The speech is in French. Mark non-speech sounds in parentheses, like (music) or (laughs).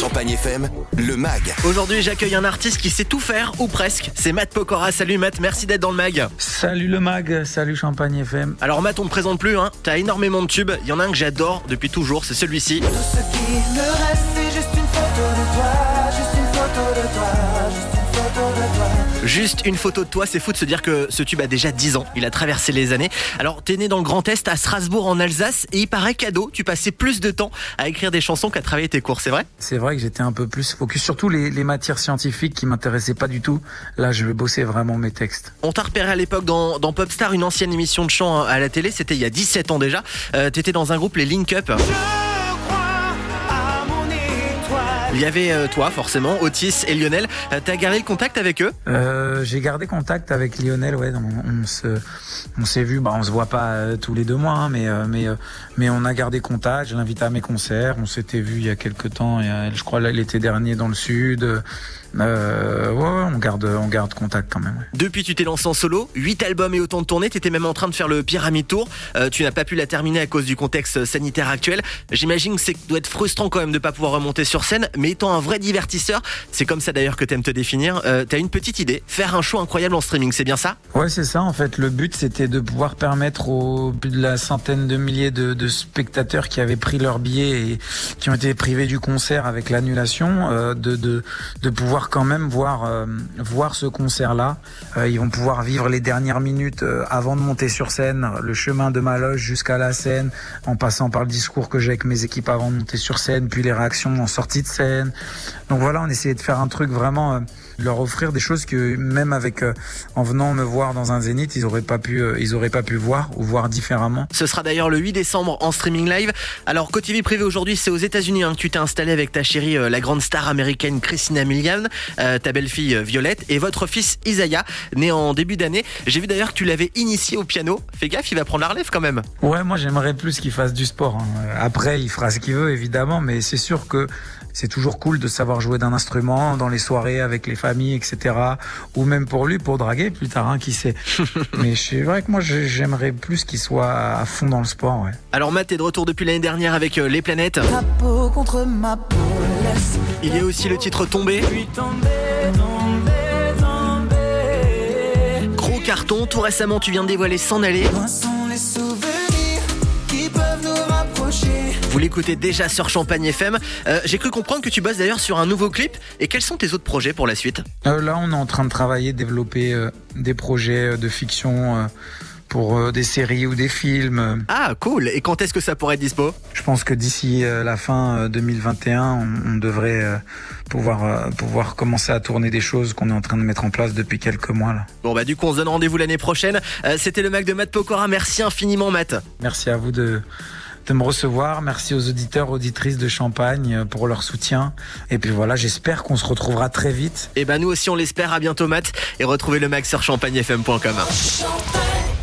Champagne FM, le MAG. Aujourd'hui, j'accueille un artiste qui sait tout faire, ou presque. C'est Matt Pokora. Salut Matt, merci d'être dans le mag. Salut le mag, salut Champagne FM. Alors Matt, on te présente plus, hein. T'as énormément de tubes. Il y en a un que j'adore depuis toujours, c'est celui-ci. Tout ce qui me reste, c'est juste une photo de toi, juste une photo de toi, juste une photo de toi. Juste une photo de toi, c'est fou de se dire que ce tube a déjà 10 ans. Il a traversé les années. Alors, t'es né dans le Grand Est, à Strasbourg, en Alsace, et il paraît cadeau, tu passais plus de temps à écrire des chansons qu'à travailler tes cours, c'est vrai? C'est vrai que j'étais un peu plus focus, surtout les, les matières scientifiques qui m'intéressaient pas du tout. Là, je bossais vraiment mes textes. On t'a repéré à l'époque dans, dans Popstar, une ancienne émission de chant à la télé, c'était il y a 17 ans déjà. Euh, T'étais dans un groupe, les Link Up. Je Il y avait euh, toi, forcément, Otis et Lionel. Euh, T'as gardé le contact avec eux? Euh, j'ai gardé contact avec Lionel, ouais. On, on se, on s'est vu, bah, on se voit pas tous les deux mois, hein, mais, mais, on a gardé contact. Je l'invite à mes concerts. On s'était vu il y a quelques temps, je crois l'été dernier dans le sud. On garde, on garde contact quand même. ouais. Depuis, tu t'es lancé en solo, 8 albums et autant de tournées. T'étais même en train de faire le Pyramide Tour. Euh, tu n'as pas pu la terminer à cause du contexte sanitaire actuel. J'imagine que c'est doit être frustrant quand même de pas pouvoir remonter sur scène, mais étant un vrai divertisseur, c'est comme ça d'ailleurs que t'aimes te définir. Euh, T'as une petite idée, faire un show incroyable en streaming, c'est bien ça? Ouais, c'est ça. En fait, le but, c'était de pouvoir permettre aux plus de la centaine de milliers de, de spectateurs qui avaient pris leur billet et qui ont été privés du concert avec l'annulation, euh, de, de, de pouvoir quand même voir, euh, voir ce concert-là. Euh, ils vont pouvoir vivre les dernières minutes euh, avant de monter sur scène, le chemin de ma loge jusqu'à la scène, en passant par le discours que j'ai avec mes équipes avant de monter sur scène, puis les réactions en sortie de scène. Donc voilà, on essayait de faire un truc vraiment, euh, leur offrir des choses que même avec, euh, en venant me voir dans un zénith, ils auraient pas pu, euh, ils auraient pas pu voir ou voir différemment. Ce sera d'ailleurs le 8 décembre en streaming live. Alors, côté vie privée aujourd'hui, c'est aux États-Unis hein, que tu t'es installé avec ta chérie, euh, la grande star américaine Christina Milian, ta belle-fille Violette et votre fils Isaiah, né en début d'année. J'ai vu d'ailleurs que tu l'avais initié au piano. Fais gaffe, il va prendre la relève quand même. Ouais, moi j'aimerais plus qu'il fasse du sport. hein. Après, il fera ce qu'il veut évidemment, mais c'est sûr que c'est toujours cool de savoir jouer d'un instrument dans les soirées avec les etc. Ou même pour lui, pour draguer plus tard, hein, qui sait. (laughs) mais c'est vrai que moi j'ai- j'aimerais plus qu'il soit à fond dans le sport. Ouais. Alors, Matt est de retour depuis l'année dernière avec euh, Les Planètes. Ta peau contre ma peau, laisse. Il y a aussi le titre Tombé. Gros carton. Tout récemment, tu viens de dévoiler S'en aller. Vous l'écoutez déjà sur Champagne FM. Euh, J'ai cru comprendre que tu bosses d'ailleurs sur un nouveau clip. Et quels sont tes autres projets pour la suite? Euh, là, on est en train de travailler, développer euh, des projets euh, de fiction pour des séries ou des films. Ah, cool. Et quand est-ce que ça pourrait être dispo? Je pense que d'ici la fin euh, 2021, on, devrait pouvoir pouvoir commencer à tourner des choses qu'on est en train de mettre en place depuis quelques mois là. Bon bah du coup on se donne rendez-vous l'année prochaine. C'était le Mac de Matt Pokora. Merci infiniment Matt. Merci à vous de de me recevoir. Merci aux auditeurs, auditrices de Champagne euh, pour leur soutien. Et puis voilà, j'espère qu'on se retrouvera très vite. Et ben nous aussi on l'espère. À bientôt Matt. Et retrouvez le Mac sur champagnefm.com. Champagne